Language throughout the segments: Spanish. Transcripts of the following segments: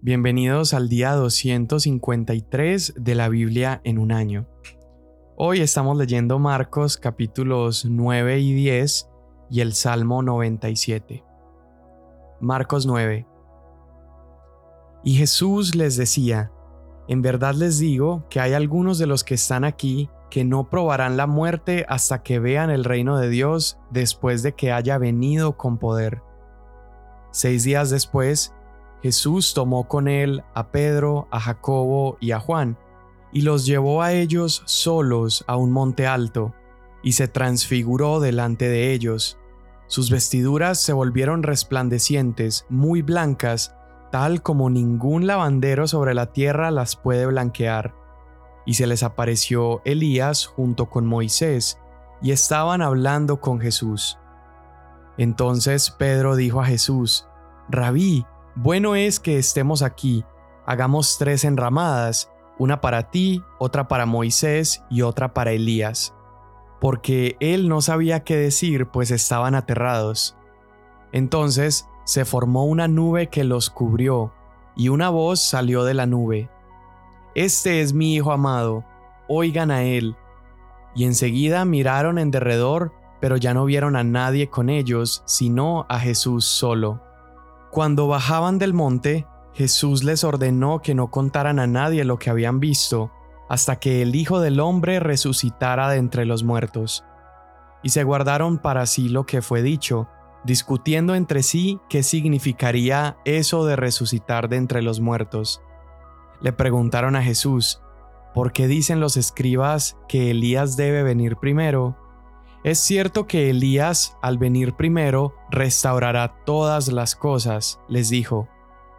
Bienvenidos al día 253 de la Biblia en un año. Hoy estamos leyendo Marcos capítulos 9 y 10 y el Salmo 97. Marcos 9. Y Jesús les decía, en verdad les digo que hay algunos de los que están aquí que no probarán la muerte hasta que vean el reino de Dios después de que haya venido con poder. Seis días después, Jesús tomó con él a Pedro, a Jacobo y a Juan, y los llevó a ellos solos a un monte alto, y se transfiguró delante de ellos. Sus vestiduras se volvieron resplandecientes, muy blancas, tal como ningún lavandero sobre la tierra las puede blanquear. Y se les apareció Elías junto con Moisés, y estaban hablando con Jesús. Entonces Pedro dijo a Jesús, Rabí, bueno es que estemos aquí, hagamos tres enramadas, una para ti, otra para Moisés y otra para Elías. Porque él no sabía qué decir, pues estaban aterrados. Entonces se formó una nube que los cubrió, y una voz salió de la nube. Este es mi Hijo amado, oigan a él. Y enseguida miraron en derredor, pero ya no vieron a nadie con ellos, sino a Jesús solo. Cuando bajaban del monte, Jesús les ordenó que no contaran a nadie lo que habían visto, hasta que el Hijo del Hombre resucitara de entre los muertos. Y se guardaron para sí lo que fue dicho, discutiendo entre sí qué significaría eso de resucitar de entre los muertos. Le preguntaron a Jesús, ¿por qué dicen los escribas que Elías debe venir primero? Es cierto que Elías, al venir primero, restaurará todas las cosas, les dijo.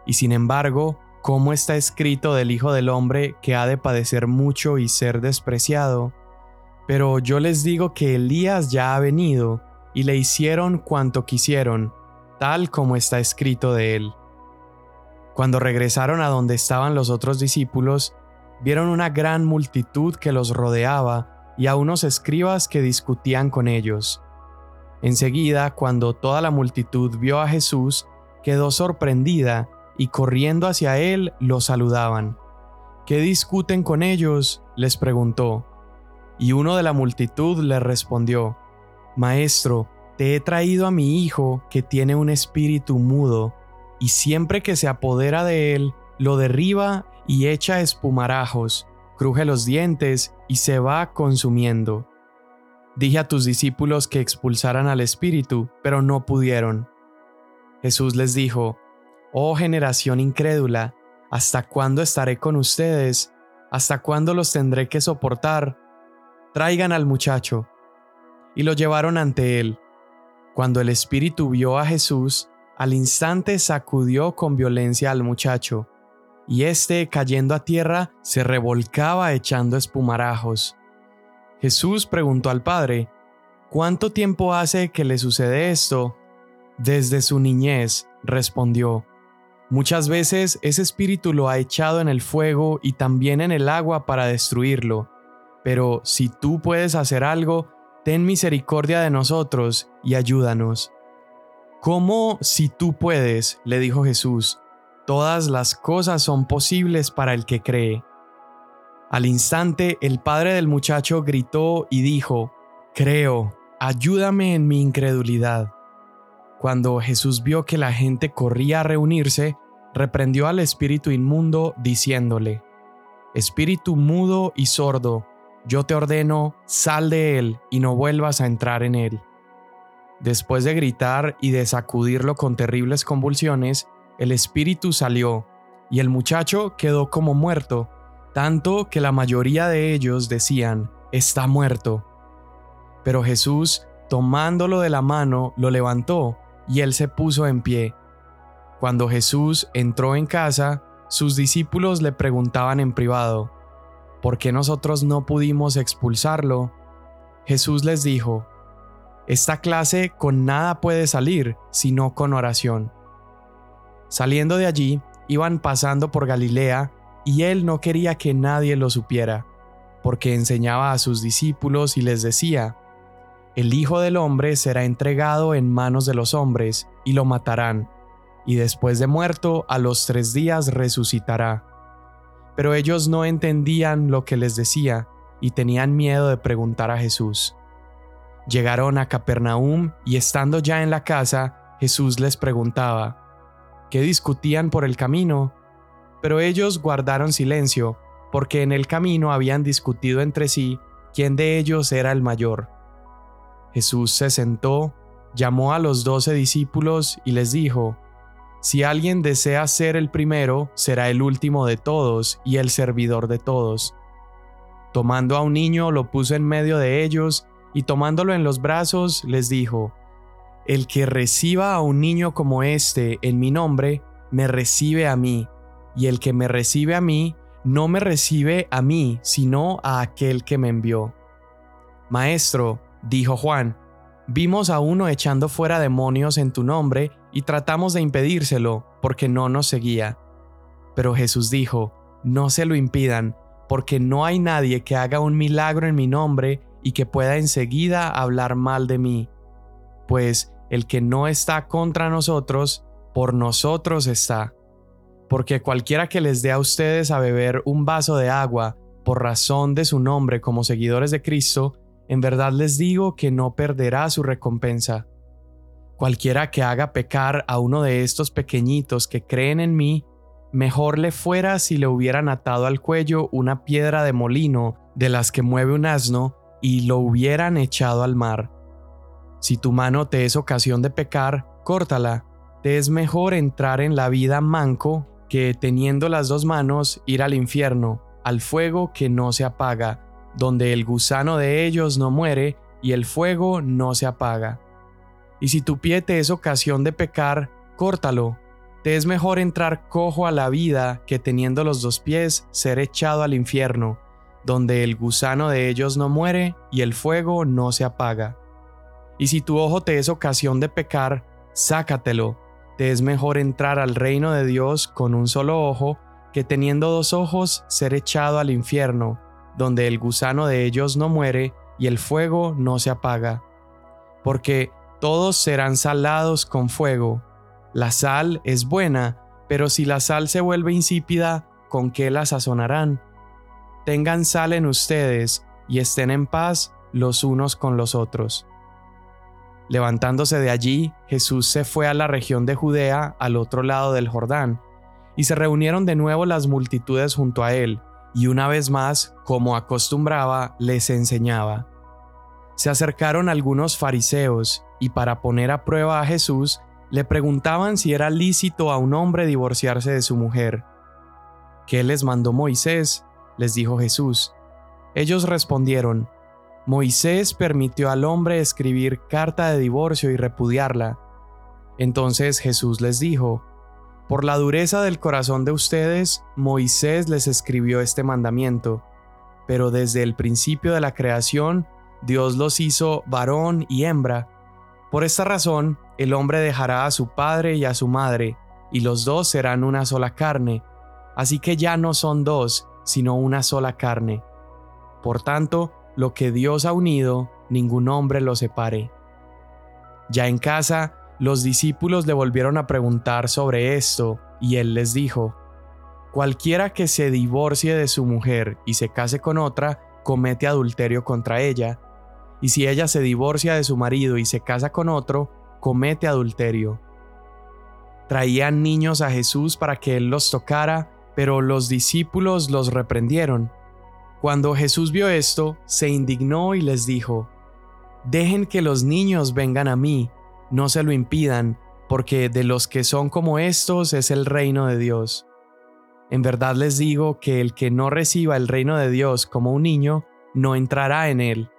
Y sin embargo, ¿cómo está escrito del Hijo del Hombre que ha de padecer mucho y ser despreciado? Pero yo les digo que Elías ya ha venido, y le hicieron cuanto quisieron, tal como está escrito de él. Cuando regresaron a donde estaban los otros discípulos, vieron una gran multitud que los rodeaba, y a unos escribas que discutían con ellos. Enseguida, cuando toda la multitud vio a Jesús, quedó sorprendida y corriendo hacia él lo saludaban. ¿Qué discuten con ellos? les preguntó. Y uno de la multitud le respondió, Maestro, te he traído a mi hijo que tiene un espíritu mudo, y siempre que se apodera de él, lo derriba y echa espumarajos, cruje los dientes y se va consumiendo. Dije a tus discípulos que expulsaran al espíritu, pero no pudieron. Jesús les dijo, Oh generación incrédula, ¿hasta cuándo estaré con ustedes? ¿Hasta cuándo los tendré que soportar? Traigan al muchacho. Y lo llevaron ante él. Cuando el espíritu vio a Jesús, al instante sacudió con violencia al muchacho, y éste, cayendo a tierra, se revolcaba echando espumarajos. Jesús preguntó al Padre, ¿Cuánto tiempo hace que le sucede esto? Desde su niñez, respondió. Muchas veces ese espíritu lo ha echado en el fuego y también en el agua para destruirlo. Pero si tú puedes hacer algo, ten misericordia de nosotros y ayúdanos. ¿Cómo si tú puedes? le dijo Jesús todas las cosas son posibles para el que cree. Al instante el padre del muchacho gritó y dijo, Creo, ayúdame en mi incredulidad. Cuando Jesús vio que la gente corría a reunirse, reprendió al espíritu inmundo, diciéndole, Espíritu mudo y sordo, yo te ordeno, sal de él y no vuelvas a entrar en él. Después de gritar y de sacudirlo con terribles convulsiones, el espíritu salió, y el muchacho quedó como muerto, tanto que la mayoría de ellos decían, está muerto. Pero Jesús, tomándolo de la mano, lo levantó, y él se puso en pie. Cuando Jesús entró en casa, sus discípulos le preguntaban en privado, ¿por qué nosotros no pudimos expulsarlo? Jesús les dijo, Esta clase con nada puede salir, sino con oración. Saliendo de allí, iban pasando por Galilea, y él no quería que nadie lo supiera, porque enseñaba a sus discípulos y les decía, El Hijo del Hombre será entregado en manos de los hombres, y lo matarán, y después de muerto a los tres días resucitará. Pero ellos no entendían lo que les decía y tenían miedo de preguntar a Jesús. Llegaron a Capernaum y estando ya en la casa, Jesús les preguntaba, ¿qué discutían por el camino? Pero ellos guardaron silencio, porque en el camino habían discutido entre sí quién de ellos era el mayor. Jesús se sentó, llamó a los doce discípulos y les dijo, Si alguien desea ser el primero, será el último de todos y el servidor de todos. Tomando a un niño, lo puso en medio de ellos, y tomándolo en los brazos, les dijo, El que reciba a un niño como este en mi nombre, me recibe a mí, y el que me recibe a mí, no me recibe a mí, sino a aquel que me envió. Maestro, dijo Juan, vimos a uno echando fuera demonios en tu nombre y tratamos de impedírselo, porque no nos seguía. Pero Jesús dijo, no se lo impidan, porque no hay nadie que haga un milagro en mi nombre y que pueda enseguida hablar mal de mí. Pues el que no está contra nosotros, por nosotros está porque cualquiera que les dé a ustedes a beber un vaso de agua por razón de su nombre como seguidores de Cristo, en verdad les digo que no perderá su recompensa. Cualquiera que haga pecar a uno de estos pequeñitos que creen en mí, mejor le fuera si le hubieran atado al cuello una piedra de molino de las que mueve un asno y lo hubieran echado al mar. Si tu mano te es ocasión de pecar, córtala. Te es mejor entrar en la vida manco que teniendo las dos manos ir al infierno, al fuego que no se apaga, donde el gusano de ellos no muere y el fuego no se apaga. Y si tu pie te es ocasión de pecar, córtalo. Te es mejor entrar cojo a la vida que teniendo los dos pies ser echado al infierno, donde el gusano de ellos no muere y el fuego no se apaga. Y si tu ojo te es ocasión de pecar, sácatelo te es mejor entrar al reino de Dios con un solo ojo que teniendo dos ojos ser echado al infierno, donde el gusano de ellos no muere y el fuego no se apaga. Porque todos serán salados con fuego. La sal es buena, pero si la sal se vuelve insípida, ¿con qué la sazonarán? Tengan sal en ustedes y estén en paz los unos con los otros. Levantándose de allí, Jesús se fue a la región de Judea al otro lado del Jordán, y se reunieron de nuevo las multitudes junto a él, y una vez más, como acostumbraba, les enseñaba. Se acercaron algunos fariseos, y para poner a prueba a Jesús, le preguntaban si era lícito a un hombre divorciarse de su mujer. ¿Qué les mandó Moisés? les dijo Jesús. Ellos respondieron, Moisés permitió al hombre escribir carta de divorcio y repudiarla. Entonces Jesús les dijo, Por la dureza del corazón de ustedes, Moisés les escribió este mandamiento, pero desde el principio de la creación, Dios los hizo varón y hembra. Por esta razón, el hombre dejará a su padre y a su madre, y los dos serán una sola carne, así que ya no son dos, sino una sola carne. Por tanto, lo que Dios ha unido, ningún hombre lo separe. Ya en casa, los discípulos le volvieron a preguntar sobre esto, y él les dijo, Cualquiera que se divorcie de su mujer y se case con otra, comete adulterio contra ella, y si ella se divorcia de su marido y se casa con otro, comete adulterio. Traían niños a Jesús para que él los tocara, pero los discípulos los reprendieron. Cuando Jesús vio esto, se indignó y les dijo, Dejen que los niños vengan a mí, no se lo impidan, porque de los que son como estos es el reino de Dios. En verdad les digo que el que no reciba el reino de Dios como un niño, no entrará en él.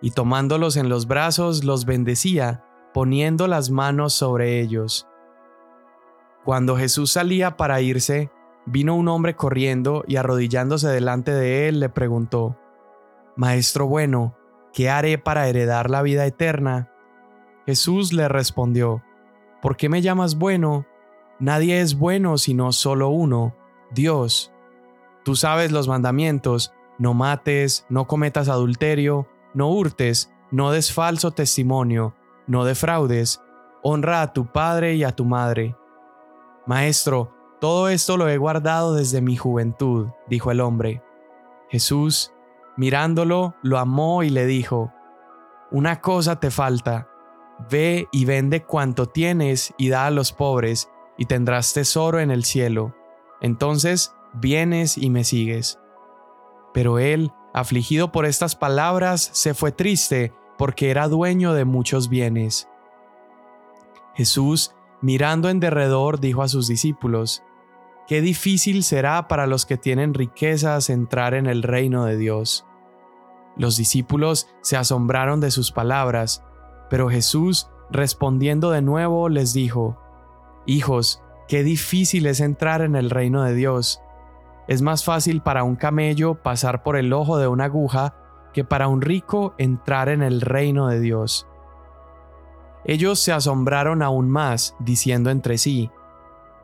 Y tomándolos en los brazos, los bendecía, poniendo las manos sobre ellos. Cuando Jesús salía para irse, Vino un hombre corriendo y arrodillándose delante de él le preguntó, Maestro bueno, ¿qué haré para heredar la vida eterna? Jesús le respondió, ¿por qué me llamas bueno? Nadie es bueno sino solo uno, Dios. Tú sabes los mandamientos, no mates, no cometas adulterio, no hurtes, no des falso testimonio, no defraudes, honra a tu padre y a tu madre. Maestro, todo esto lo he guardado desde mi juventud, dijo el hombre. Jesús, mirándolo, lo amó y le dijo, Una cosa te falta, ve y vende cuanto tienes y da a los pobres, y tendrás tesoro en el cielo. Entonces vienes y me sigues. Pero él, afligido por estas palabras, se fue triste porque era dueño de muchos bienes. Jesús, mirando en derredor, dijo a sus discípulos, Qué difícil será para los que tienen riquezas entrar en el reino de Dios. Los discípulos se asombraron de sus palabras, pero Jesús, respondiendo de nuevo, les dijo, Hijos, qué difícil es entrar en el reino de Dios. Es más fácil para un camello pasar por el ojo de una aguja que para un rico entrar en el reino de Dios. Ellos se asombraron aún más, diciendo entre sí,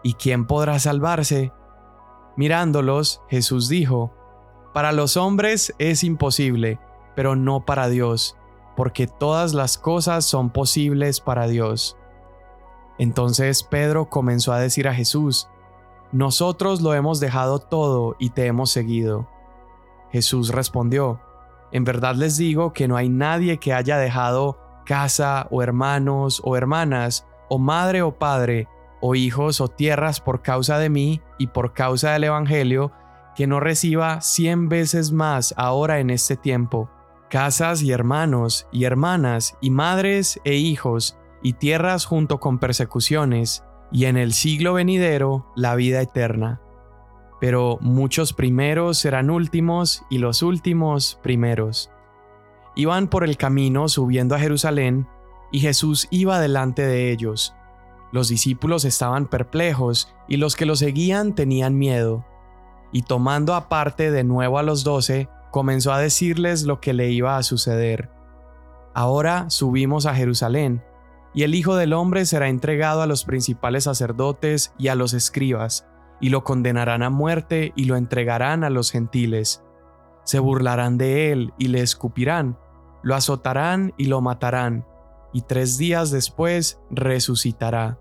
¿Y quién podrá salvarse? Mirándolos, Jesús dijo, Para los hombres es imposible, pero no para Dios, porque todas las cosas son posibles para Dios. Entonces Pedro comenzó a decir a Jesús, Nosotros lo hemos dejado todo y te hemos seguido. Jesús respondió, En verdad les digo que no hay nadie que haya dejado casa o hermanos o hermanas, o madre o padre, o hijos o tierras por causa de mí y por causa del Evangelio, que no reciba cien veces más ahora en este tiempo, casas y hermanos y hermanas y madres e hijos y tierras junto con persecuciones, y en el siglo venidero la vida eterna. Pero muchos primeros serán últimos y los últimos primeros. Iban por el camino subiendo a Jerusalén, y Jesús iba delante de ellos, los discípulos estaban perplejos y los que lo seguían tenían miedo. Y tomando aparte de nuevo a los doce, comenzó a decirles lo que le iba a suceder. Ahora subimos a Jerusalén, y el Hijo del Hombre será entregado a los principales sacerdotes y a los escribas, y lo condenarán a muerte y lo entregarán a los gentiles. Se burlarán de él y le escupirán, lo azotarán y lo matarán, y tres días después resucitará.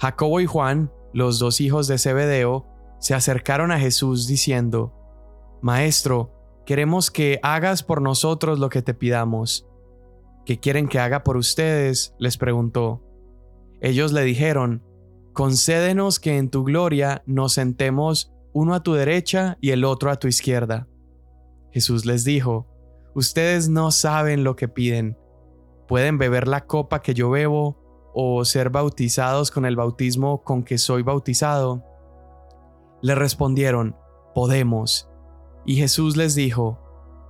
Jacobo y Juan, los dos hijos de Zebedeo, se acercaron a Jesús diciendo, Maestro, queremos que hagas por nosotros lo que te pidamos. ¿Qué quieren que haga por ustedes? les preguntó. Ellos le dijeron, Concédenos que en tu gloria nos sentemos uno a tu derecha y el otro a tu izquierda. Jesús les dijo, Ustedes no saben lo que piden. ¿Pueden beber la copa que yo bebo o ser bautizados con el bautismo con que soy bautizado? Le respondieron, podemos. Y Jesús les dijo,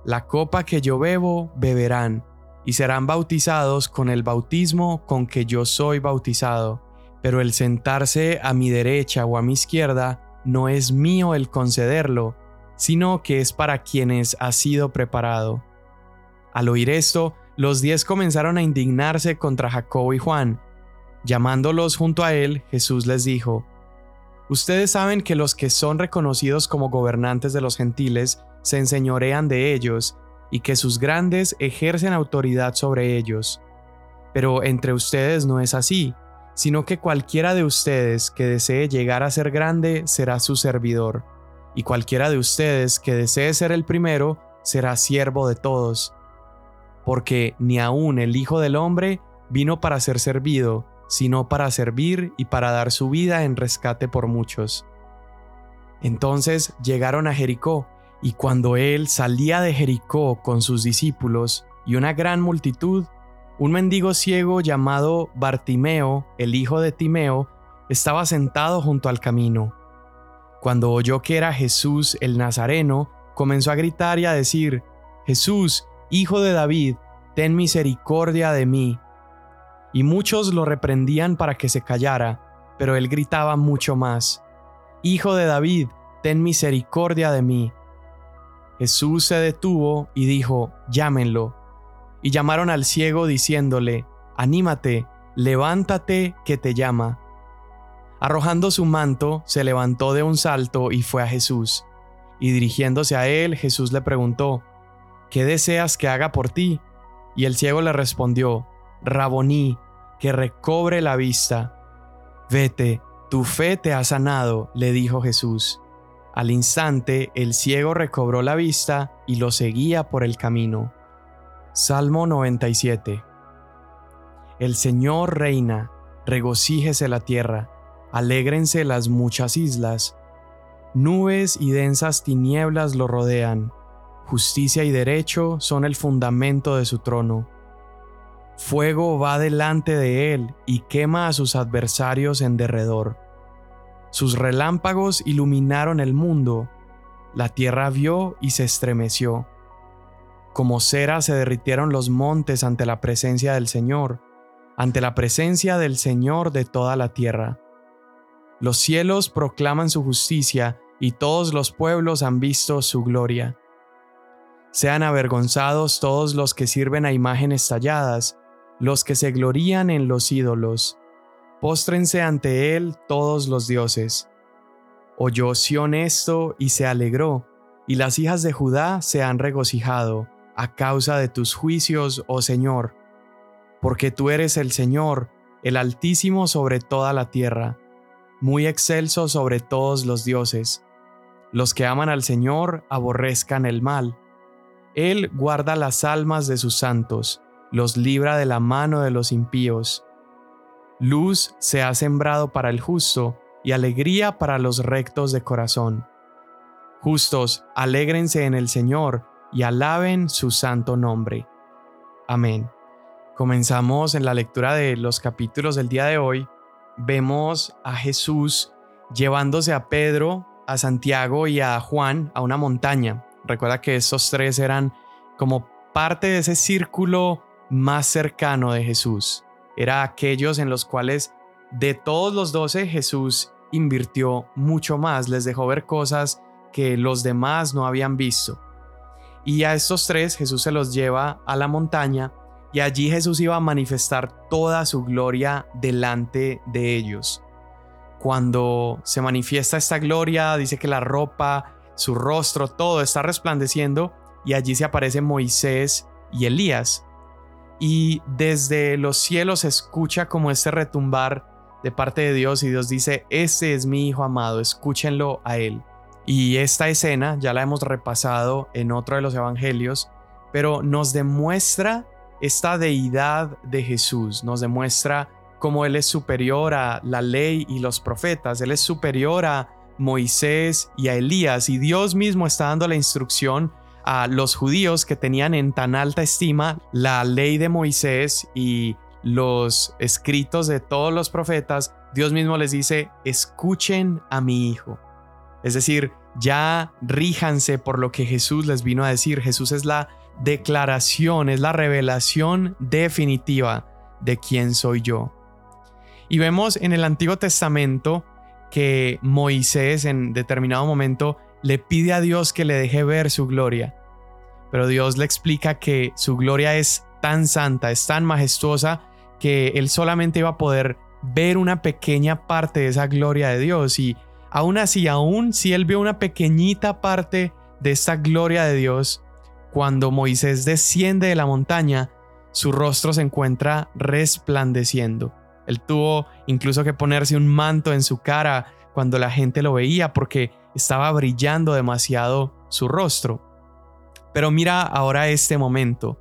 la copa que yo bebo beberán, y serán bautizados con el bautismo con que yo soy bautizado, pero el sentarse a mi derecha o a mi izquierda no es mío el concederlo, sino que es para quienes ha sido preparado. Al oír esto, los diez comenzaron a indignarse contra Jacobo y Juan, Llamándolos junto a él, Jesús les dijo, Ustedes saben que los que son reconocidos como gobernantes de los gentiles se enseñorean de ellos, y que sus grandes ejercen autoridad sobre ellos. Pero entre ustedes no es así, sino que cualquiera de ustedes que desee llegar a ser grande será su servidor, y cualquiera de ustedes que desee ser el primero será siervo de todos. Porque ni aun el Hijo del Hombre vino para ser servido, sino para servir y para dar su vida en rescate por muchos. Entonces llegaron a Jericó, y cuando él salía de Jericó con sus discípulos y una gran multitud, un mendigo ciego llamado Bartimeo, el hijo de Timeo, estaba sentado junto al camino. Cuando oyó que era Jesús el Nazareno, comenzó a gritar y a decir, Jesús, hijo de David, ten misericordia de mí y muchos lo reprendían para que se callara, pero él gritaba mucho más, Hijo de David, ten misericordia de mí. Jesús se detuvo y dijo, Llámenlo. Y llamaron al ciego diciéndole, Anímate, levántate, que te llama. Arrojando su manto, se levantó de un salto y fue a Jesús. Y dirigiéndose a él, Jesús le preguntó, ¿Qué deseas que haga por ti? Y el ciego le respondió, Raboní, que recobre la vista. Vete, tu fe te ha sanado, le dijo Jesús. Al instante el ciego recobró la vista y lo seguía por el camino. Salmo 97 El Señor reina, regocíjese la tierra, alégrense las muchas islas. Nubes y densas tinieblas lo rodean, justicia y derecho son el fundamento de su trono. Fuego va delante de él y quema a sus adversarios en derredor. Sus relámpagos iluminaron el mundo, la tierra vio y se estremeció. Como cera se derritieron los montes ante la presencia del Señor, ante la presencia del Señor de toda la tierra. Los cielos proclaman su justicia y todos los pueblos han visto su gloria. Sean avergonzados todos los que sirven a imágenes talladas, los que se glorían en los ídolos. Póstrense ante él todos los dioses. Oyó Sión esto y se alegró, y las hijas de Judá se han regocijado, a causa de tus juicios, oh Señor. Porque tú eres el Señor, el Altísimo sobre toda la tierra, muy excelso sobre todos los dioses. Los que aman al Señor aborrezcan el mal. Él guarda las almas de sus santos, los libra de la mano de los impíos. Luz se ha sembrado para el justo y alegría para los rectos de corazón. Justos, alégrense en el Señor y alaben su santo nombre. Amén. Comenzamos en la lectura de los capítulos del día de hoy. Vemos a Jesús llevándose a Pedro, a Santiago y a Juan a una montaña. Recuerda que estos tres eran como parte de ese círculo más cercano de Jesús. Era aquellos en los cuales de todos los doce Jesús invirtió mucho más, les dejó ver cosas que los demás no habían visto. Y a estos tres Jesús se los lleva a la montaña y allí Jesús iba a manifestar toda su gloria delante de ellos. Cuando se manifiesta esta gloria, dice que la ropa, su rostro, todo está resplandeciendo y allí se aparece Moisés y Elías y desde los cielos se escucha como este retumbar de parte de Dios y Dios dice, este es mi Hijo amado, escúchenlo a Él. Y esta escena ya la hemos repasado en otro de los evangelios, pero nos demuestra esta deidad de Jesús, nos demuestra cómo Él es superior a la ley y los profetas, Él es superior a Moisés y a Elías, y Dios mismo está dando la instrucción a los judíos que tenían en tan alta estima la ley de Moisés y los escritos de todos los profetas, Dios mismo les dice, escuchen a mi hijo. Es decir, ya ríjanse por lo que Jesús les vino a decir. Jesús es la declaración, es la revelación definitiva de quién soy yo. Y vemos en el Antiguo Testamento que Moisés en determinado momento le pide a Dios que le deje ver su gloria. Pero Dios le explica que su gloria es tan santa, es tan majestuosa, que él solamente iba a poder ver una pequeña parte de esa gloria de Dios. Y aún así, aún si él vio una pequeñita parte de esta gloria de Dios, cuando Moisés desciende de la montaña, su rostro se encuentra resplandeciendo. Él tuvo incluso que ponerse un manto en su cara cuando la gente lo veía porque estaba brillando demasiado su rostro. Pero mira ahora este momento.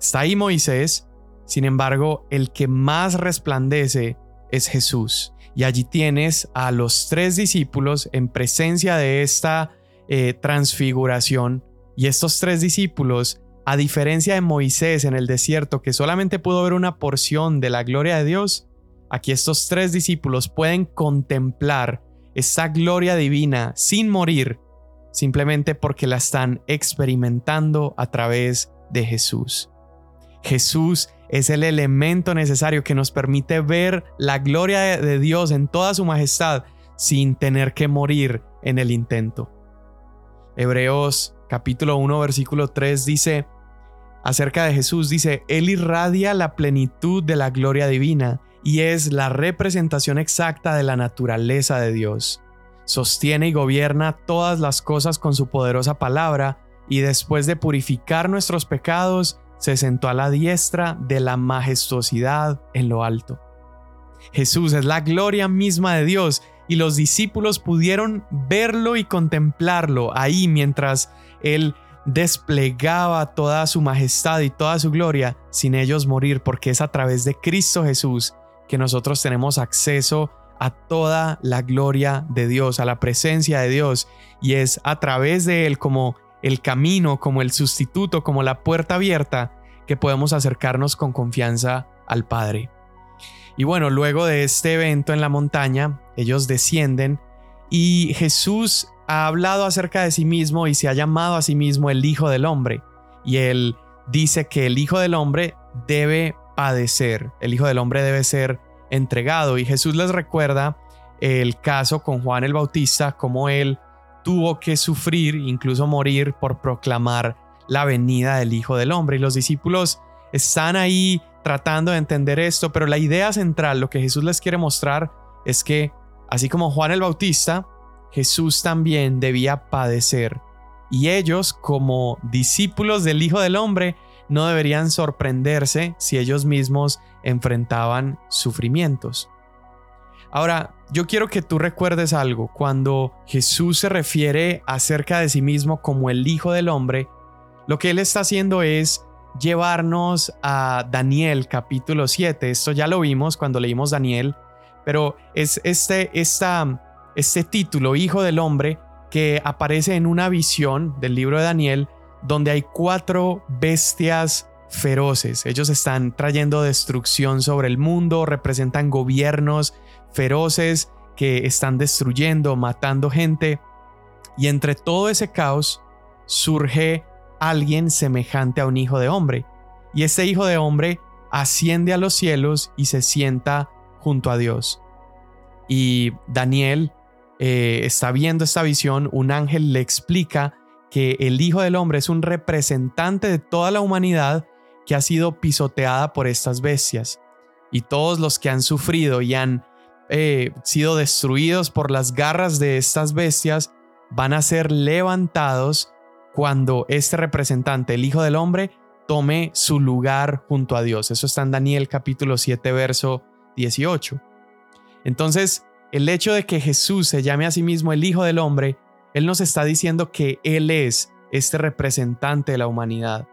Está ahí Moisés, sin embargo, el que más resplandece es Jesús. Y allí tienes a los tres discípulos en presencia de esta eh, transfiguración. Y estos tres discípulos, a diferencia de Moisés en el desierto, que solamente pudo ver una porción de la gloria de Dios, aquí estos tres discípulos pueden contemplar esa gloria divina sin morir, simplemente porque la están experimentando a través de Jesús. Jesús es el elemento necesario que nos permite ver la gloria de Dios en toda su majestad sin tener que morir en el intento. Hebreos capítulo 1 versículo 3 dice acerca de Jesús, dice, Él irradia la plenitud de la gloria divina y es la representación exacta de la naturaleza de Dios. Sostiene y gobierna todas las cosas con su poderosa palabra y después de purificar nuestros pecados, se sentó a la diestra de la majestuosidad en lo alto. Jesús es la gloria misma de Dios y los discípulos pudieron verlo y contemplarlo ahí mientras Él desplegaba toda su majestad y toda su gloria sin ellos morir, porque es a través de Cristo Jesús que nosotros tenemos acceso a toda la gloria de Dios, a la presencia de Dios, y es a través de Él como el camino, como el sustituto, como la puerta abierta, que podemos acercarnos con confianza al Padre. Y bueno, luego de este evento en la montaña, ellos descienden y Jesús ha hablado acerca de sí mismo y se ha llamado a sí mismo el Hijo del Hombre. Y él dice que el Hijo del Hombre debe padecer, el Hijo del Hombre debe ser entregado. Y Jesús les recuerda el caso con Juan el Bautista, como él tuvo que sufrir, incluso morir por proclamar la venida del Hijo del Hombre. Y los discípulos están ahí tratando de entender esto, pero la idea central, lo que Jesús les quiere mostrar, es que, así como Juan el Bautista, Jesús también debía padecer. Y ellos, como discípulos del Hijo del Hombre, no deberían sorprenderse si ellos mismos enfrentaban sufrimientos. Ahora, yo quiero que tú recuerdes algo. Cuando Jesús se refiere acerca de sí mismo como el Hijo del Hombre, lo que él está haciendo es llevarnos a Daniel capítulo 7. Esto ya lo vimos cuando leímos Daniel, pero es este, este título, Hijo del Hombre, que aparece en una visión del libro de Daniel, donde hay cuatro bestias feroces. Ellos están trayendo destrucción sobre el mundo, representan gobiernos feroces que están destruyendo, matando gente. Y entre todo ese caos surge alguien semejante a un hijo de hombre. Y ese hijo de hombre asciende a los cielos y se sienta junto a Dios. Y Daniel eh, está viendo esta visión, un ángel le explica que el Hijo del Hombre es un representante de toda la humanidad que ha sido pisoteada por estas bestias. Y todos los que han sufrido y han eh, sido destruidos por las garras de estas bestias van a ser levantados cuando este representante, el Hijo del Hombre, tome su lugar junto a Dios. Eso está en Daniel capítulo 7, verso 18. Entonces, el hecho de que Jesús se llame a sí mismo el Hijo del Hombre, Él nos está diciendo que Él es este representante de la humanidad,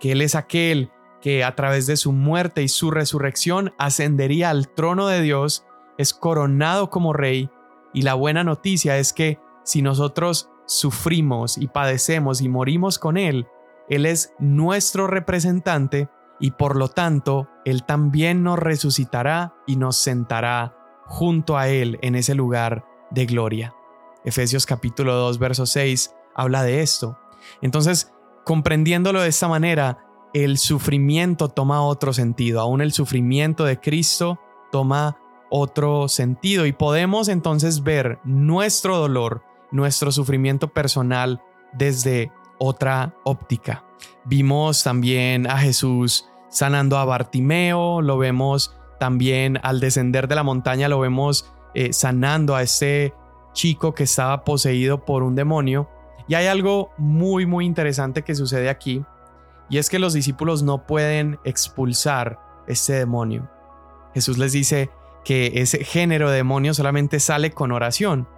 que Él es aquel que a través de su muerte y su resurrección ascendería al trono de Dios, es coronado como rey, y la buena noticia es que si nosotros sufrimos y padecemos y morimos con Él, Él es nuestro representante y por lo tanto Él también nos resucitará y nos sentará junto a Él en ese lugar de gloria. Efesios capítulo 2, verso 6 habla de esto. Entonces, comprendiéndolo de esta manera, el sufrimiento toma otro sentido, aún el sufrimiento de Cristo toma otro sentido y podemos entonces ver nuestro dolor, nuestro sufrimiento personal desde otra óptica. Vimos también a Jesús sanando a Bartimeo, lo vemos también al descender de la montaña lo vemos eh, sanando a ese chico que estaba poseído por un demonio. Y hay algo muy muy interesante que sucede aquí, y es que los discípulos no pueden expulsar este demonio. Jesús les dice que ese género de demonio solamente sale con oración,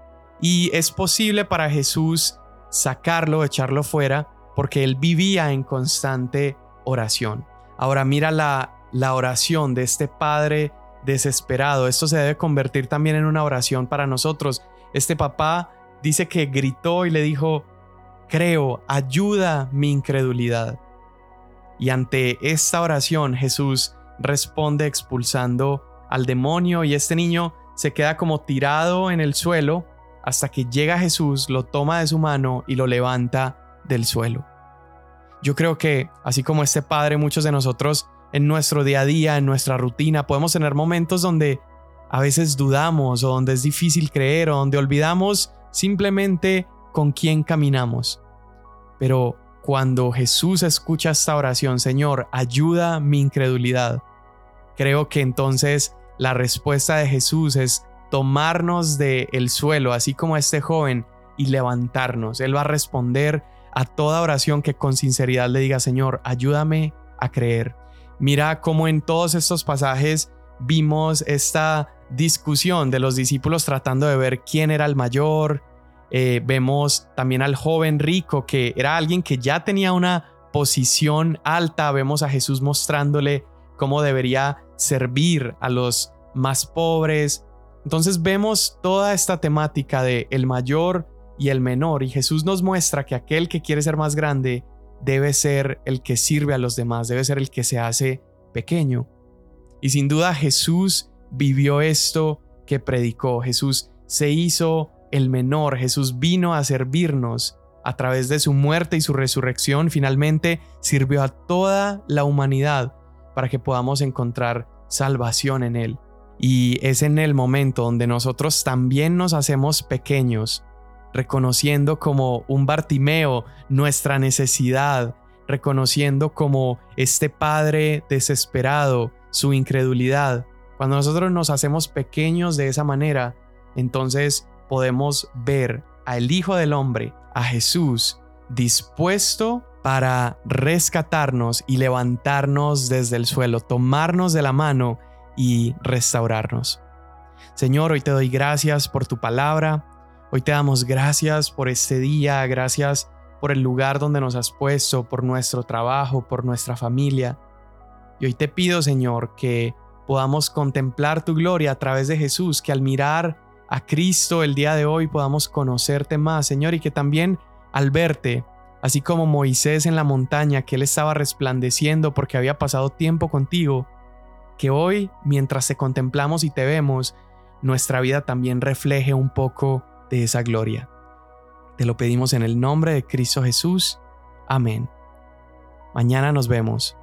y es posible para Jesús sacarlo, echarlo fuera, porque él vivía en constante oración. Ahora mira la la oración de este Padre desesperado. Esto se debe convertir también en una oración para nosotros. Este papá dice que gritó y le dijo, creo, ayuda mi incredulidad. Y ante esta oración Jesús responde expulsando al demonio y este niño se queda como tirado en el suelo hasta que llega Jesús, lo toma de su mano y lo levanta del suelo. Yo creo que, así como este padre, muchos de nosotros en nuestro día a día, en nuestra rutina, podemos tener momentos donde a veces dudamos o donde es difícil creer o donde olvidamos simplemente con quién caminamos. Pero cuando Jesús escucha esta oración, Señor, ayuda mi incredulidad, creo que entonces la respuesta de Jesús es tomarnos del el suelo, así como este joven, y levantarnos. Él va a responder a toda oración que con sinceridad le diga, Señor, ayúdame a creer. Mira cómo en todos estos pasajes vimos esta discusión de los discípulos tratando de ver quién era el mayor. Eh, vemos también al joven rico que era alguien que ya tenía una posición alta. Vemos a Jesús mostrándole cómo debería servir a los más pobres. Entonces vemos toda esta temática de el mayor y el menor y Jesús nos muestra que aquel que quiere ser más grande debe ser el que sirve a los demás, debe ser el que se hace pequeño. Y sin duda Jesús vivió esto que predicó. Jesús se hizo el menor, Jesús vino a servirnos a través de su muerte y su resurrección, finalmente sirvió a toda la humanidad para que podamos encontrar salvación en Él. Y es en el momento donde nosotros también nos hacemos pequeños, reconociendo como un Bartimeo nuestra necesidad, reconociendo como este Padre desesperado su incredulidad. Cuando nosotros nos hacemos pequeños de esa manera, entonces podemos ver al Hijo del Hombre, a Jesús, dispuesto para rescatarnos y levantarnos desde el suelo, tomarnos de la mano y restaurarnos. Señor, hoy te doy gracias por tu palabra, hoy te damos gracias por este día, gracias por el lugar donde nos has puesto, por nuestro trabajo, por nuestra familia. Y hoy te pido, Señor, que podamos contemplar tu gloria a través de Jesús, que al mirar a Cristo el día de hoy podamos conocerte más, Señor, y que también al verte, así como Moisés en la montaña, que él estaba resplandeciendo porque había pasado tiempo contigo, que hoy, mientras te contemplamos y te vemos, nuestra vida también refleje un poco de esa gloria. Te lo pedimos en el nombre de Cristo Jesús. Amén. Mañana nos vemos.